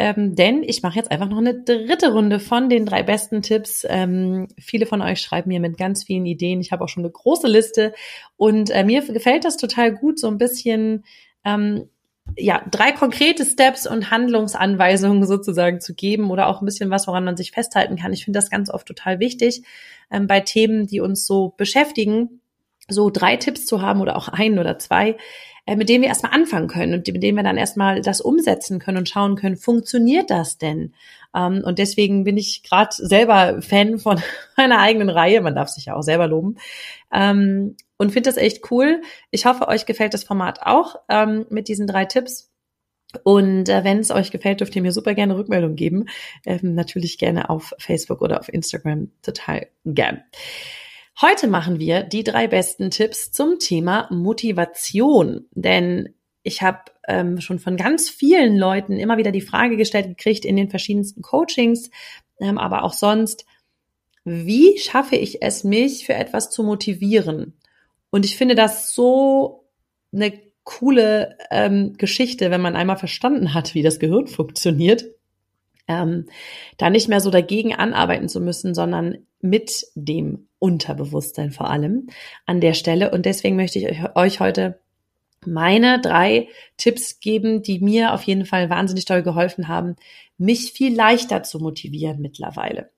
ähm, denn ich mache jetzt einfach noch eine dritte Runde von den drei besten Tipps. Ähm, viele von euch schreiben mir mit ganz vielen Ideen. Ich habe auch schon eine große Liste und äh, mir gefällt das total gut, so ein bisschen ähm, ja, drei konkrete Steps und Handlungsanweisungen sozusagen zu geben oder auch ein bisschen was, woran man sich festhalten kann. Ich finde das ganz oft total wichtig ähm, bei Themen, die uns so beschäftigen, so drei Tipps zu haben oder auch ein oder zwei, äh, mit denen wir erstmal anfangen können und mit denen wir dann erstmal das umsetzen können und schauen können, funktioniert das denn? Ähm, und deswegen bin ich gerade selber Fan von meiner eigenen Reihe. Man darf sich ja auch selber loben. Ähm, und finde das echt cool. Ich hoffe, euch gefällt das Format auch ähm, mit diesen drei Tipps. Und äh, wenn es euch gefällt, dürft ihr mir super gerne Rückmeldung geben. Ähm, natürlich gerne auf Facebook oder auf Instagram. Total gern. Heute machen wir die drei besten Tipps zum Thema Motivation. Denn ich habe ähm, schon von ganz vielen Leuten immer wieder die Frage gestellt gekriegt in den verschiedensten Coachings, ähm, aber auch sonst, wie schaffe ich es, mich für etwas zu motivieren? Und ich finde das so eine coole ähm, Geschichte, wenn man einmal verstanden hat, wie das Gehirn funktioniert, ähm, da nicht mehr so dagegen anarbeiten zu müssen, sondern mit dem Unterbewusstsein vor allem an der Stelle. Und deswegen möchte ich euch heute meine drei Tipps geben, die mir auf jeden Fall wahnsinnig toll geholfen haben, mich viel leichter zu motivieren mittlerweile.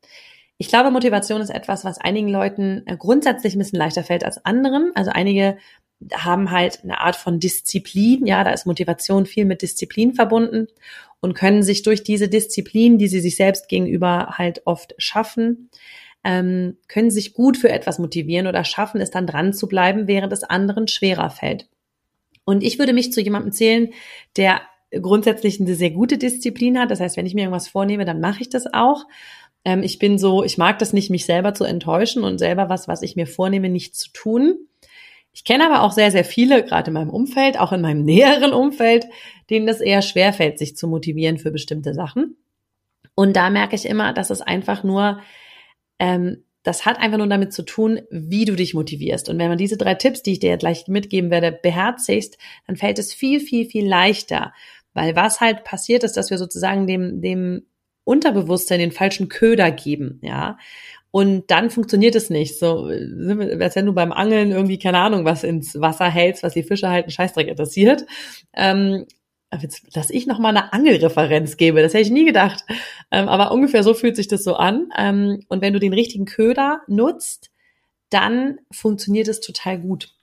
Ich glaube, Motivation ist etwas, was einigen Leuten äh, grundsätzlich ein bisschen leichter fällt als anderen. Also einige haben halt eine Art von Disziplin. Ja, da ist Motivation viel mit Disziplin verbunden und können sich durch diese Disziplin, die sie sich selbst gegenüber halt oft schaffen, ähm, können sich gut für etwas motivieren oder schaffen es dann dran zu bleiben, während es anderen schwerer fällt. Und ich würde mich zu jemandem zählen, der grundsätzlich eine sehr gute Disziplin hat. Das heißt, wenn ich mir irgendwas vornehme, dann mache ich das auch. Ähm, ich bin so, ich mag das nicht, mich selber zu enttäuschen und selber was, was ich mir vornehme, nicht zu tun. Ich kenne aber auch sehr, sehr viele, gerade in meinem Umfeld, auch in meinem näheren Umfeld, denen es eher schwerfällt, sich zu motivieren für bestimmte Sachen. Und da merke ich immer, dass es einfach nur ähm, das hat einfach nur damit zu tun, wie du dich motivierst. Und wenn man diese drei Tipps, die ich dir gleich mitgeben werde, beherzigst, dann fällt es viel, viel, viel leichter. Weil was halt passiert ist, dass wir sozusagen dem, dem Unterbewusstsein den falschen Köder geben, ja. Und dann funktioniert es nicht. So, als wenn du beim Angeln irgendwie, keine Ahnung, was ins Wasser hältst, was die Fische halten, Scheißdreck interessiert. Ähm, dass ich noch mal eine Angelreferenz gebe, das hätte ich nie gedacht. Ähm, aber ungefähr so fühlt sich das so an. Ähm, und wenn du den richtigen Köder nutzt, dann funktioniert es total gut.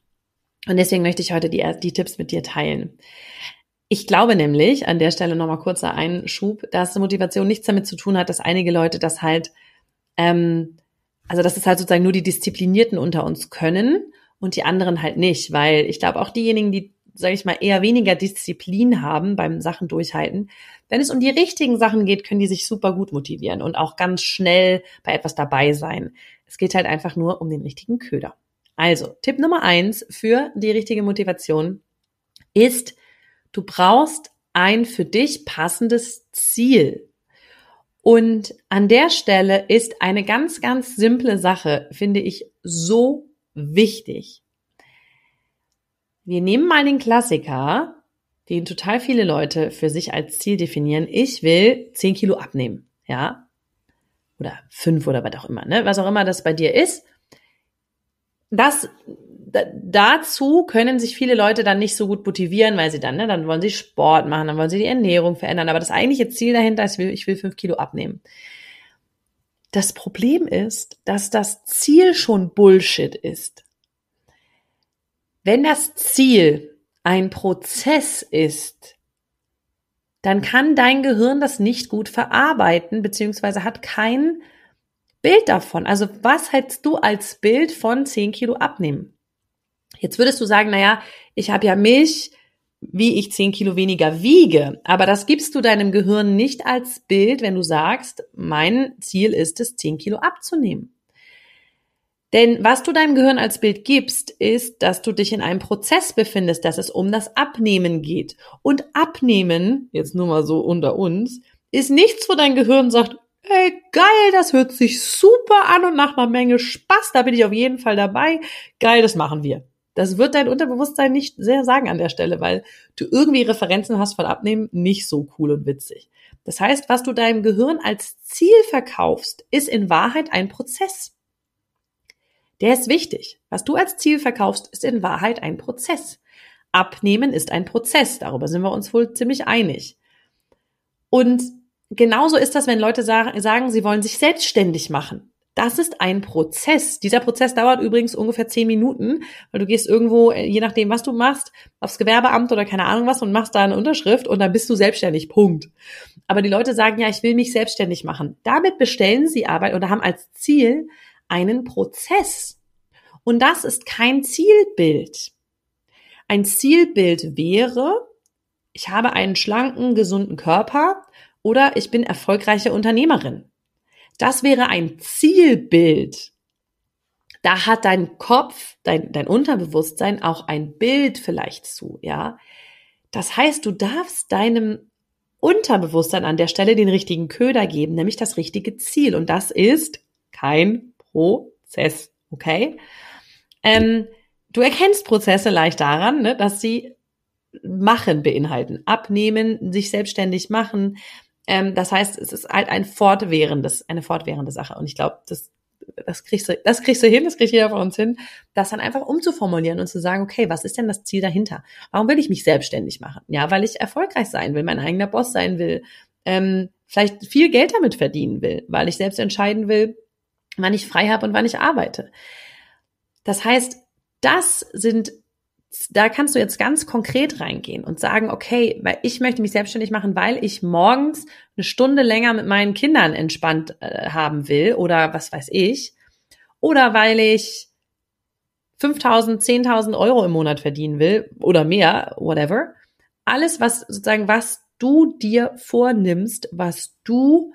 Und deswegen möchte ich heute die, die Tipps mit dir teilen. Ich glaube nämlich, an der Stelle nochmal kurzer Einschub, dass Motivation nichts damit zu tun hat, dass einige Leute das halt, ähm, also dass es halt sozusagen nur die Disziplinierten unter uns können und die anderen halt nicht, weil ich glaube auch diejenigen, die sage ich mal, eher weniger Disziplin haben beim Sachen durchhalten. Wenn es um die richtigen Sachen geht, können die sich super gut motivieren und auch ganz schnell bei etwas dabei sein. Es geht halt einfach nur um den richtigen Köder. Also, Tipp Nummer eins für die richtige Motivation ist, du brauchst ein für dich passendes Ziel. Und an der Stelle ist eine ganz, ganz simple Sache, finde ich, so wichtig. Wir nehmen mal den Klassiker, den total viele Leute für sich als Ziel definieren. Ich will 10 Kilo abnehmen, ja. oder fünf oder was auch immer, ne? was auch immer das bei dir ist. Das dazu können sich viele Leute dann nicht so gut motivieren, weil sie dann, ne, dann wollen sie Sport machen, dann wollen sie die Ernährung verändern. Aber das eigentliche Ziel dahinter ist, ich will, ich will fünf Kilo abnehmen. Das Problem ist, dass das Ziel schon Bullshit ist. Wenn das Ziel ein Prozess ist, dann kann dein Gehirn das nicht gut verarbeiten, beziehungsweise hat kein Bild davon. Also was hältst du als Bild von 10 Kilo abnehmen? Jetzt würdest du sagen, naja, ich habe ja Milch, wie ich 10 Kilo weniger wiege. Aber das gibst du deinem Gehirn nicht als Bild, wenn du sagst, mein Ziel ist es, 10 Kilo abzunehmen. Denn was du deinem Gehirn als Bild gibst, ist, dass du dich in einem Prozess befindest, dass es um das Abnehmen geht. Und Abnehmen, jetzt nur mal so unter uns, ist nichts, wo dein Gehirn sagt, ey, geil, das hört sich super an und nach einer Menge Spaß, da bin ich auf jeden Fall dabei. Geil, das machen wir. Das wird dein Unterbewusstsein nicht sehr sagen an der Stelle, weil du irgendwie Referenzen hast von Abnehmen, nicht so cool und witzig. Das heißt, was du deinem Gehirn als Ziel verkaufst, ist in Wahrheit ein Prozess. Der ist wichtig. Was du als Ziel verkaufst, ist in Wahrheit ein Prozess. Abnehmen ist ein Prozess. Darüber sind wir uns wohl ziemlich einig. Und genauso ist das, wenn Leute sagen, sie wollen sich selbstständig machen. Das ist ein Prozess. Dieser Prozess dauert übrigens ungefähr zehn Minuten, weil du gehst irgendwo, äh, je nachdem, was du machst, aufs Gewerbeamt oder keine Ahnung was und machst da eine Unterschrift und dann bist du selbstständig. Punkt. Aber die Leute sagen, ja, ich will mich selbstständig machen. Damit bestellen sie Arbeit oder haben als Ziel einen Prozess. Und das ist kein Zielbild. Ein Zielbild wäre, ich habe einen schlanken, gesunden Körper oder ich bin erfolgreiche Unternehmerin. Das wäre ein Zielbild. Da hat dein Kopf, dein, dein Unterbewusstsein auch ein Bild vielleicht zu, ja. Das heißt, du darfst deinem Unterbewusstsein an der Stelle den richtigen Köder geben, nämlich das richtige Ziel. Und das ist kein Prozess, okay? Ähm, du erkennst Prozesse leicht daran, ne, dass sie machen beinhalten, abnehmen, sich selbstständig machen, ähm, das heißt, es ist halt ein fortwährendes, eine fortwährende Sache. Und ich glaube, das, das kriegst du, das kriegst du hin, das kriegt jeder von uns hin, das dann einfach umzuformulieren und zu sagen, okay, was ist denn das Ziel dahinter? Warum will ich mich selbstständig machen? Ja, weil ich erfolgreich sein will, mein eigener Boss sein will, ähm, vielleicht viel Geld damit verdienen will, weil ich selbst entscheiden will, wann ich frei habe und wann ich arbeite. Das heißt, das sind da kannst du jetzt ganz konkret reingehen und sagen, okay, weil ich möchte mich selbstständig machen, weil ich morgens eine Stunde länger mit meinen Kindern entspannt äh, haben will oder was weiß ich. Oder weil ich 5000, 10.000 Euro im Monat verdienen will oder mehr, whatever. Alles, was sozusagen, was du dir vornimmst, was du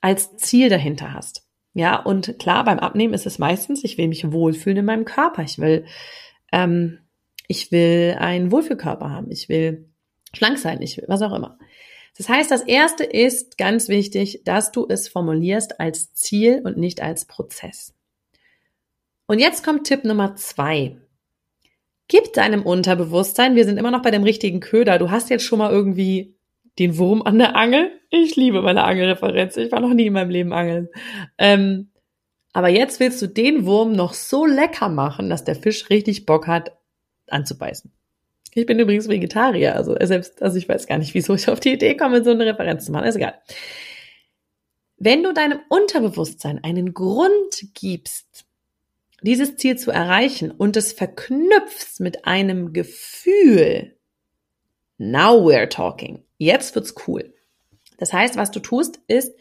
als Ziel dahinter hast. Ja, und klar, beim Abnehmen ist es meistens, ich will mich wohlfühlen in meinem Körper. Ich will ähm, ich will einen Wohlfühlkörper haben. Ich will schlank sein. Ich will was auch immer. Das heißt, das erste ist ganz wichtig, dass du es formulierst als Ziel und nicht als Prozess. Und jetzt kommt Tipp Nummer zwei. Gib deinem Unterbewusstsein, wir sind immer noch bei dem richtigen Köder. Du hast jetzt schon mal irgendwie den Wurm an der Angel. Ich liebe meine Angelreferenz. Ich war noch nie in meinem Leben angeln. Ähm, aber jetzt willst du den Wurm noch so lecker machen, dass der Fisch richtig Bock hat, anzubeißen. Ich bin übrigens Vegetarier, also selbst, also ich weiß gar nicht, wieso ich auf die Idee komme, so eine Referenz zu machen, ist egal. Wenn du deinem Unterbewusstsein einen Grund gibst, dieses Ziel zu erreichen und es verknüpfst mit einem Gefühl, now we're talking. Jetzt wird's cool. Das heißt, was du tust, ist,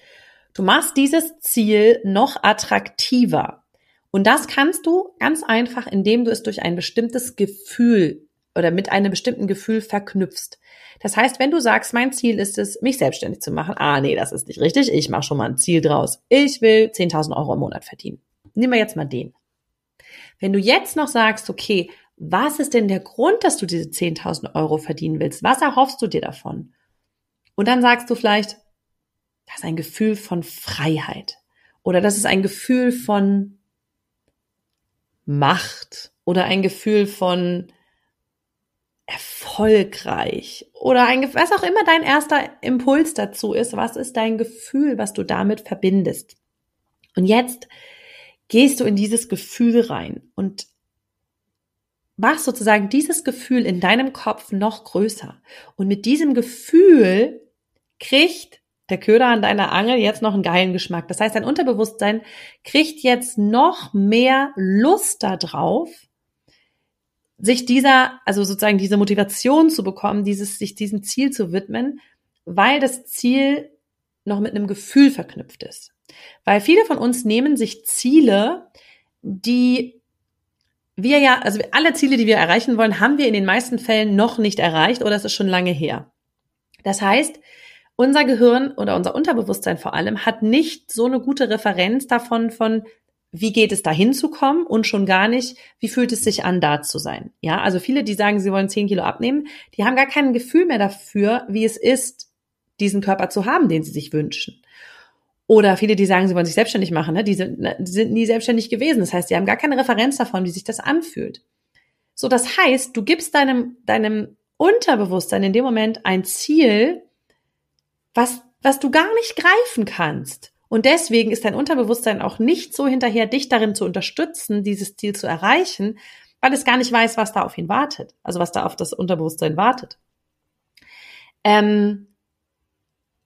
du machst dieses Ziel noch attraktiver. Und das kannst du ganz einfach, indem du es durch ein bestimmtes Gefühl oder mit einem bestimmten Gefühl verknüpfst. Das heißt, wenn du sagst, mein Ziel ist es, mich selbstständig zu machen, ah nee, das ist nicht richtig, ich mache schon mal ein Ziel draus. Ich will 10.000 Euro im Monat verdienen. Nehmen wir jetzt mal den. Wenn du jetzt noch sagst, okay, was ist denn der Grund, dass du diese 10.000 Euro verdienen willst? Was erhoffst du dir davon? Und dann sagst du vielleicht, das ist ein Gefühl von Freiheit. Oder das ist ein Gefühl von Macht oder ein Gefühl von erfolgreich oder ein, was auch immer dein erster Impuls dazu ist, was ist dein Gefühl, was du damit verbindest? Und jetzt gehst du in dieses Gefühl rein und machst sozusagen dieses Gefühl in deinem Kopf noch größer. Und mit diesem Gefühl kriegt der Köder an deiner Angel jetzt noch einen geilen Geschmack. Das heißt, dein Unterbewusstsein kriegt jetzt noch mehr Lust darauf, sich dieser, also sozusagen diese Motivation zu bekommen, dieses, sich diesem Ziel zu widmen, weil das Ziel noch mit einem Gefühl verknüpft ist. Weil viele von uns nehmen sich Ziele, die wir ja, also alle Ziele, die wir erreichen wollen, haben wir in den meisten Fällen noch nicht erreicht oder es ist schon lange her. Das heißt, unser Gehirn oder unser Unterbewusstsein vor allem hat nicht so eine gute Referenz davon von, wie geht es dahin zu kommen und schon gar nicht, wie fühlt es sich an, da zu sein. Ja, also viele, die sagen, sie wollen 10 Kilo abnehmen, die haben gar kein Gefühl mehr dafür, wie es ist, diesen Körper zu haben, den sie sich wünschen. Oder viele, die sagen, sie wollen sich selbstständig machen, ne? die, sind, ne, die sind nie selbstständig gewesen. Das heißt, sie haben gar keine Referenz davon, wie sich das anfühlt. So, das heißt, du gibst deinem, deinem Unterbewusstsein in dem Moment ein Ziel, was, was du gar nicht greifen kannst. Und deswegen ist dein Unterbewusstsein auch nicht so hinterher, dich darin zu unterstützen, dieses Ziel zu erreichen, weil es gar nicht weiß, was da auf ihn wartet. Also was da auf das Unterbewusstsein wartet. Ähm,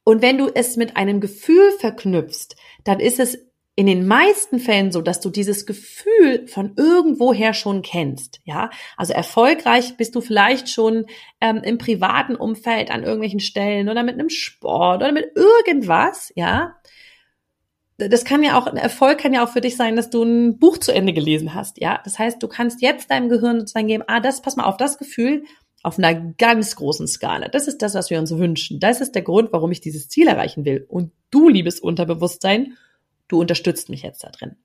und wenn du es mit einem Gefühl verknüpfst, dann ist es in den meisten Fällen so, dass du dieses Gefühl von irgendwoher schon kennst. Ja, also erfolgreich bist du vielleicht schon ähm, im privaten Umfeld an irgendwelchen Stellen oder mit einem Sport oder mit irgendwas. Ja, das kann ja auch ein Erfolg kann ja auch für dich sein, dass du ein Buch zu Ende gelesen hast. Ja, das heißt, du kannst jetzt deinem Gehirn sozusagen geben, ah, das pass mal auf das Gefühl auf einer ganz großen Skala. Das ist das, was wir uns wünschen. Das ist der Grund, warum ich dieses Ziel erreichen will. Und du, liebes Unterbewusstsein, du unterstützt mich jetzt da drin.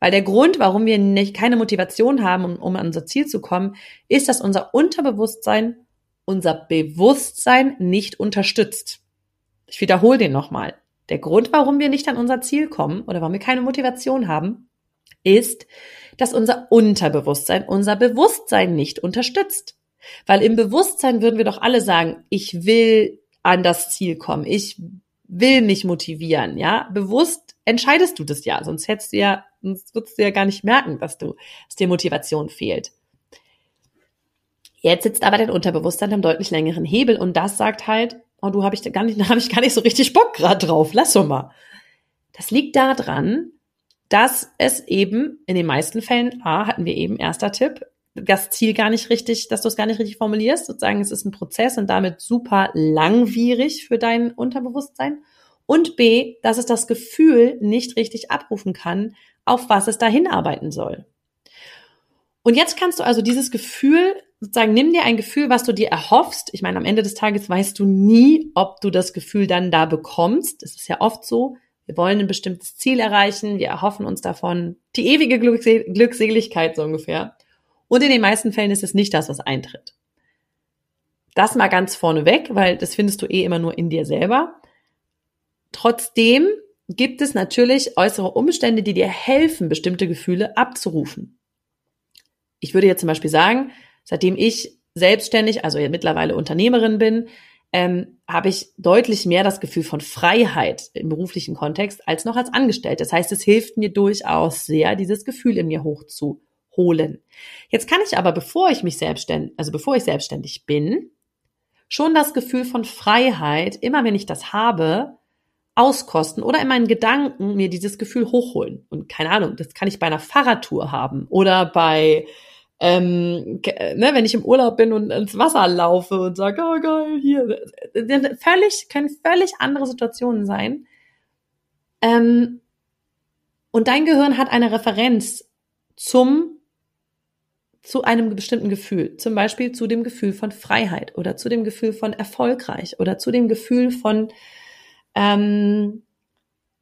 Weil der Grund, warum wir nicht keine Motivation haben, um, um an unser Ziel zu kommen, ist, dass unser Unterbewusstsein unser Bewusstsein nicht unterstützt. Ich wiederhole den nochmal. Der Grund, warum wir nicht an unser Ziel kommen oder warum wir keine Motivation haben, ist, dass unser Unterbewusstsein unser Bewusstsein nicht unterstützt. Weil im Bewusstsein würden wir doch alle sagen, ich will an das Ziel kommen, ich will mich motivieren, ja. Bewusst entscheidest du das ja, sonst hättest du ja, sonst würdest du ja gar nicht merken, dass du, dass dir Motivation fehlt. Jetzt sitzt aber dein Unterbewusstsein am deutlich längeren Hebel und das sagt halt, oh, du habe ich gar nicht, da habe ich gar nicht so richtig Bock gerade drauf, lass doch mal. Das liegt daran, dass es eben in den meisten Fällen, A, hatten wir eben erster Tipp, das Ziel gar nicht richtig, dass du es gar nicht richtig formulierst. Sozusagen, es ist ein Prozess und damit super langwierig für dein Unterbewusstsein. Und B, dass es das Gefühl nicht richtig abrufen kann, auf was es da hinarbeiten soll. Und jetzt kannst du also dieses Gefühl, sozusagen, nimm dir ein Gefühl, was du dir erhoffst. Ich meine, am Ende des Tages weißt du nie, ob du das Gefühl dann da bekommst. Das ist ja oft so. Wir wollen ein bestimmtes Ziel erreichen. Wir erhoffen uns davon die ewige Glückseligkeit so ungefähr. Und in den meisten Fällen ist es nicht das, was eintritt. Das mal ganz vorneweg, weil das findest du eh immer nur in dir selber. Trotzdem gibt es natürlich äußere Umstände, die dir helfen, bestimmte Gefühle abzurufen. Ich würde jetzt zum Beispiel sagen, seitdem ich selbstständig, also mittlerweile Unternehmerin bin, ähm, habe ich deutlich mehr das Gefühl von Freiheit im beruflichen Kontext als noch als Angestellte. Das heißt, es hilft mir durchaus sehr, dieses Gefühl in mir hochzu holen. Jetzt kann ich aber, bevor ich mich selbstständig, also bevor ich selbstständig bin, schon das Gefühl von Freiheit, immer wenn ich das habe, auskosten oder in meinen Gedanken mir dieses Gefühl hochholen. Und keine Ahnung, das kann ich bei einer Fahrradtour haben oder bei, ähm, ne, wenn ich im Urlaub bin und ins Wasser laufe und sage, oh geil, hier. Völlig, können völlig andere Situationen sein. Ähm, und dein Gehirn hat eine Referenz zum zu einem bestimmten Gefühl, zum Beispiel zu dem Gefühl von Freiheit oder zu dem Gefühl von erfolgreich oder zu dem Gefühl von, ähm,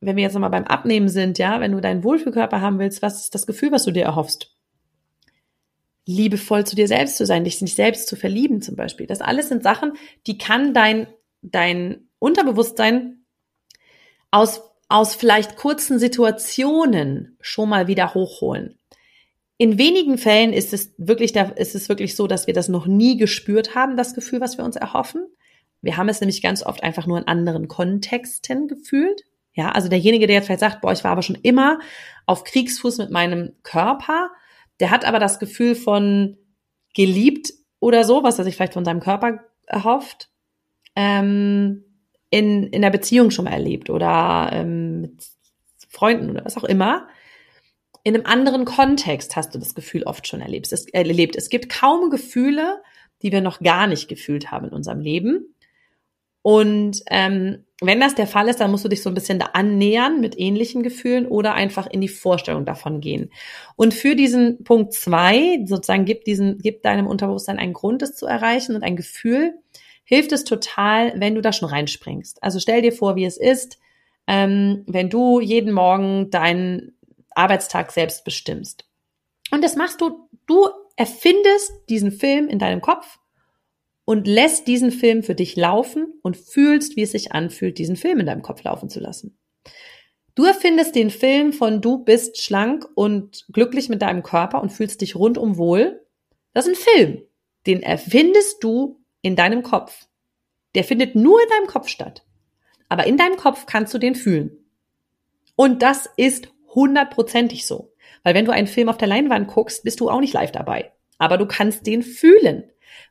wenn wir jetzt nochmal beim Abnehmen sind, ja, wenn du deinen Wohlfühlkörper haben willst, was ist das Gefühl, was du dir erhoffst? Liebevoll zu dir selbst zu sein, dich nicht selbst zu verlieben zum Beispiel. Das alles sind Sachen, die kann dein, dein Unterbewusstsein aus, aus vielleicht kurzen Situationen schon mal wieder hochholen. In wenigen Fällen ist es wirklich, ist es wirklich so, dass wir das noch nie gespürt haben, das Gefühl, was wir uns erhoffen. Wir haben es nämlich ganz oft einfach nur in anderen Kontexten gefühlt. Ja, also derjenige, der jetzt vielleicht sagt, boah, ich war aber schon immer auf Kriegsfuß mit meinem Körper, der hat aber das Gefühl von geliebt oder so, was er sich vielleicht von seinem Körper erhofft, ähm, in, in der Beziehung schon mal erlebt oder ähm, mit Freunden oder was auch immer. In einem anderen Kontext hast du das Gefühl oft schon erlebt. Es, erlebt. es gibt kaum Gefühle, die wir noch gar nicht gefühlt haben in unserem Leben. Und ähm, wenn das der Fall ist, dann musst du dich so ein bisschen da annähern mit ähnlichen Gefühlen oder einfach in die Vorstellung davon gehen. Und für diesen Punkt zwei, sozusagen, gibt diesen, gibt deinem Unterbewusstsein einen Grund, es zu erreichen und ein Gefühl, hilft es total, wenn du da schon reinspringst. Also stell dir vor, wie es ist, ähm, wenn du jeden Morgen deinen Arbeitstag selbst bestimmst. Und das machst du, du erfindest diesen Film in deinem Kopf und lässt diesen Film für dich laufen und fühlst, wie es sich anfühlt, diesen Film in deinem Kopf laufen zu lassen. Du erfindest den Film von du bist schlank und glücklich mit deinem Körper und fühlst dich rundum wohl. Das ist ein Film. Den erfindest du in deinem Kopf. Der findet nur in deinem Kopf statt. Aber in deinem Kopf kannst du den fühlen. Und das ist hundertprozentig so. Weil wenn du einen Film auf der Leinwand guckst, bist du auch nicht live dabei. Aber du kannst den fühlen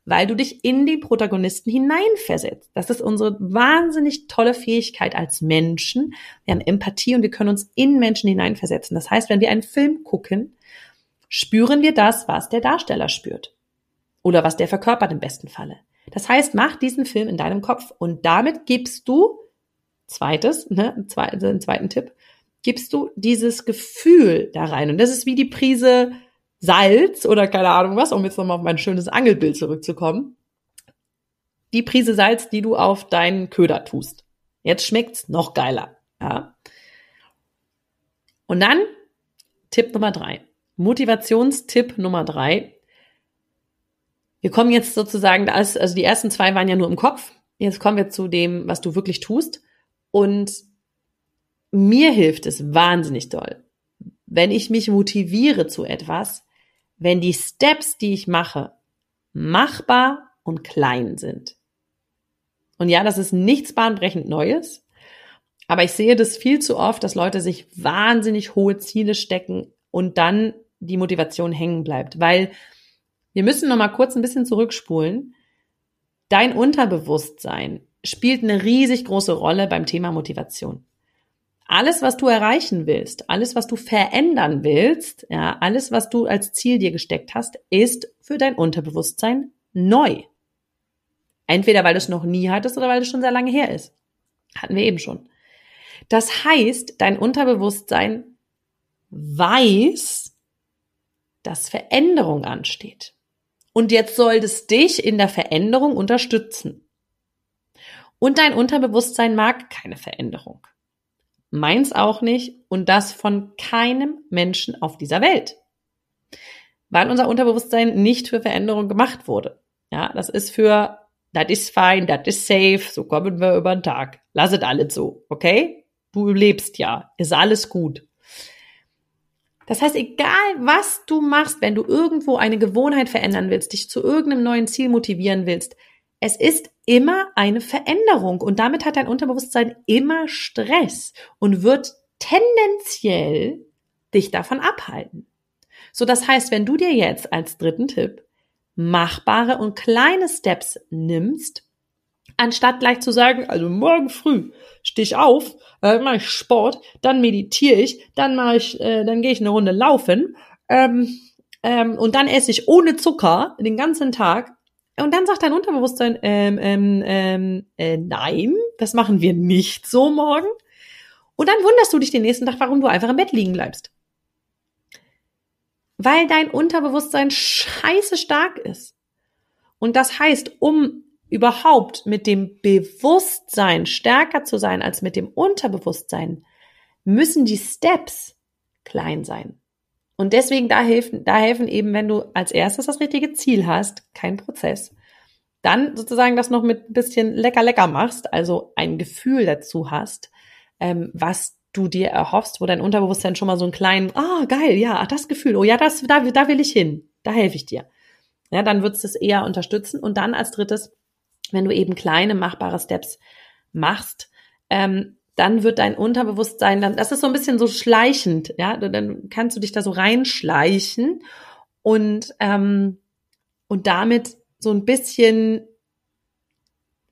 weil du dich in die Protagonisten hineinversetzt. Das ist unsere wahnsinnig tolle Fähigkeit als Menschen. Wir haben Empathie und wir können uns in Menschen hineinversetzen. Das heißt, wenn wir einen Film gucken, spüren wir das, was der Darsteller spürt. Oder was der verkörpert im besten Falle. Das heißt, mach diesen Film in deinem Kopf und damit gibst du, zweites, ne, zweiten, zweiten Tipp, gibst du dieses Gefühl da rein. Und das ist wie die Prise Salz oder keine Ahnung was, um jetzt nochmal auf mein schönes Angelbild zurückzukommen. Die Prise Salz, die du auf deinen Köder tust. Jetzt schmeckt's noch geiler. Ja. Und dann Tipp Nummer drei. Motivationstipp Nummer drei. Wir kommen jetzt sozusagen, also die ersten zwei waren ja nur im Kopf. Jetzt kommen wir zu dem, was du wirklich tust. Und mir hilft es wahnsinnig doll, wenn ich mich motiviere zu etwas, wenn die Steps, die ich mache, machbar und klein sind. Und ja, das ist nichts bahnbrechend Neues, aber ich sehe das viel zu oft, dass Leute sich wahnsinnig hohe Ziele stecken und dann die Motivation hängen bleibt, weil wir müssen noch mal kurz ein bisschen zurückspulen. Dein Unterbewusstsein spielt eine riesig große Rolle beim Thema Motivation alles, was du erreichen willst, alles, was du verändern willst, ja, alles, was du als Ziel dir gesteckt hast, ist für dein Unterbewusstsein neu. Entweder weil du es noch nie hattest oder weil es schon sehr lange her ist. Hatten wir eben schon. Das heißt, dein Unterbewusstsein weiß, dass Veränderung ansteht. Und jetzt soll es dich in der Veränderung unterstützen. Und dein Unterbewusstsein mag keine Veränderung. Meins auch nicht und das von keinem Menschen auf dieser Welt. Weil unser Unterbewusstsein nicht für Veränderung gemacht wurde. Ja, das ist für, that is fine, that is safe, so kommen wir über den Tag. Lass es alles so, okay? Du lebst ja, ist alles gut. Das heißt, egal was du machst, wenn du irgendwo eine Gewohnheit verändern willst, dich zu irgendeinem neuen Ziel motivieren willst, es ist immer eine Veränderung und damit hat dein Unterbewusstsein immer Stress und wird tendenziell dich davon abhalten. So, das heißt, wenn du dir jetzt als dritten Tipp machbare und kleine Steps nimmst, anstatt gleich zu sagen, also morgen früh stehe ich auf, äh, mache ich Sport, dann meditiere ich, dann mache ich, äh, dann gehe ich eine Runde laufen ähm, ähm, und dann esse ich ohne Zucker den ganzen Tag, und dann sagt dein Unterbewusstsein, ähm, ähm, ähm, äh, nein, das machen wir nicht so morgen. Und dann wunderst du dich den nächsten Tag, warum du einfach im Bett liegen bleibst. Weil dein Unterbewusstsein scheiße stark ist. Und das heißt, um überhaupt mit dem Bewusstsein stärker zu sein als mit dem Unterbewusstsein, müssen die Steps klein sein. Und deswegen da helfen, da helfen eben, wenn du als erstes das richtige Ziel hast, kein Prozess. Dann sozusagen das noch mit ein bisschen lecker lecker machst, also ein Gefühl dazu hast, ähm, was du dir erhoffst, wo dein Unterbewusstsein schon mal so einen kleinen, ah, oh, geil, ja, das Gefühl, oh ja, das, da, da will ich hin, da helfe ich dir. Ja, dann würdest du es eher unterstützen. Und dann als drittes, wenn du eben kleine machbare Steps machst, ähm, dann wird dein Unterbewusstsein, dann, das ist so ein bisschen so schleichend, ja, dann kannst du dich da so reinschleichen und, ähm, und damit so ein bisschen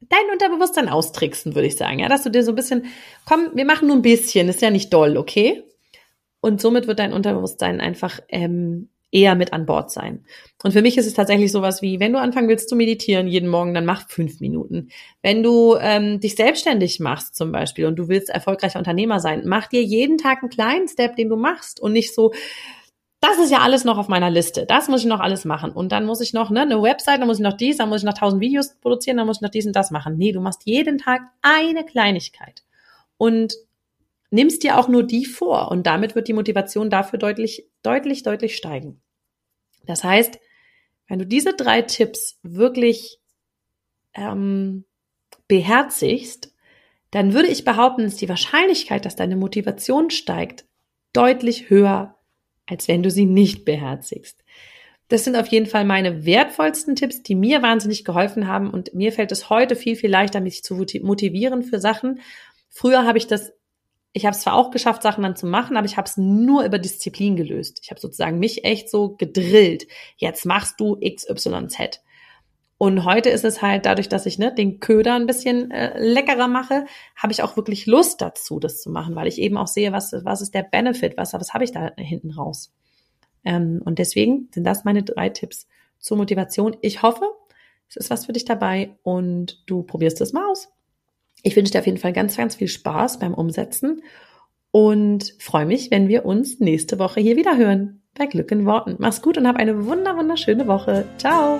dein Unterbewusstsein austricksen, würde ich sagen, ja, dass du dir so ein bisschen, komm, wir machen nur ein bisschen, ist ja nicht doll, okay? Und somit wird dein Unterbewusstsein einfach ähm, eher mit an Bord sein. Und für mich ist es tatsächlich sowas wie, wenn du anfangen willst zu meditieren jeden Morgen, dann mach fünf Minuten. Wenn du ähm, dich selbstständig machst zum Beispiel und du willst erfolgreicher Unternehmer sein, mach dir jeden Tag einen kleinen Step, den du machst und nicht so, das ist ja alles noch auf meiner Liste. Das muss ich noch alles machen. Und dann muss ich noch ne, eine Website, dann muss ich noch dies, dann muss ich noch tausend Videos produzieren, dann muss ich noch dies und das machen. Nee, du machst jeden Tag eine Kleinigkeit. Und nimmst dir auch nur die vor und damit wird die Motivation dafür deutlich, deutlich, deutlich steigen. Das heißt, wenn du diese drei Tipps wirklich ähm, beherzigst, dann würde ich behaupten, ist die Wahrscheinlichkeit, dass deine Motivation steigt, deutlich höher, als wenn du sie nicht beherzigst. Das sind auf jeden Fall meine wertvollsten Tipps, die mir wahnsinnig geholfen haben und mir fällt es heute viel, viel leichter, mich zu motivieren für Sachen. Früher habe ich das ich habe es zwar auch geschafft, Sachen dann zu machen, aber ich habe es nur über Disziplin gelöst. Ich habe sozusagen mich echt so gedrillt. Jetzt machst du XYZ. Und heute ist es halt dadurch, dass ich ne, den Köder ein bisschen äh, leckerer mache, habe ich auch wirklich Lust dazu, das zu machen, weil ich eben auch sehe, was, was ist der Benefit, was, was habe ich da hinten raus. Ähm, und deswegen sind das meine drei Tipps zur Motivation. Ich hoffe, es ist was für dich dabei und du probierst es mal aus. Ich wünsche dir auf jeden Fall ganz, ganz viel Spaß beim Umsetzen und freue mich, wenn wir uns nächste Woche hier wieder hören bei Glück in Worten. Mach's gut und hab eine wunder, wunderschöne Woche. Ciao!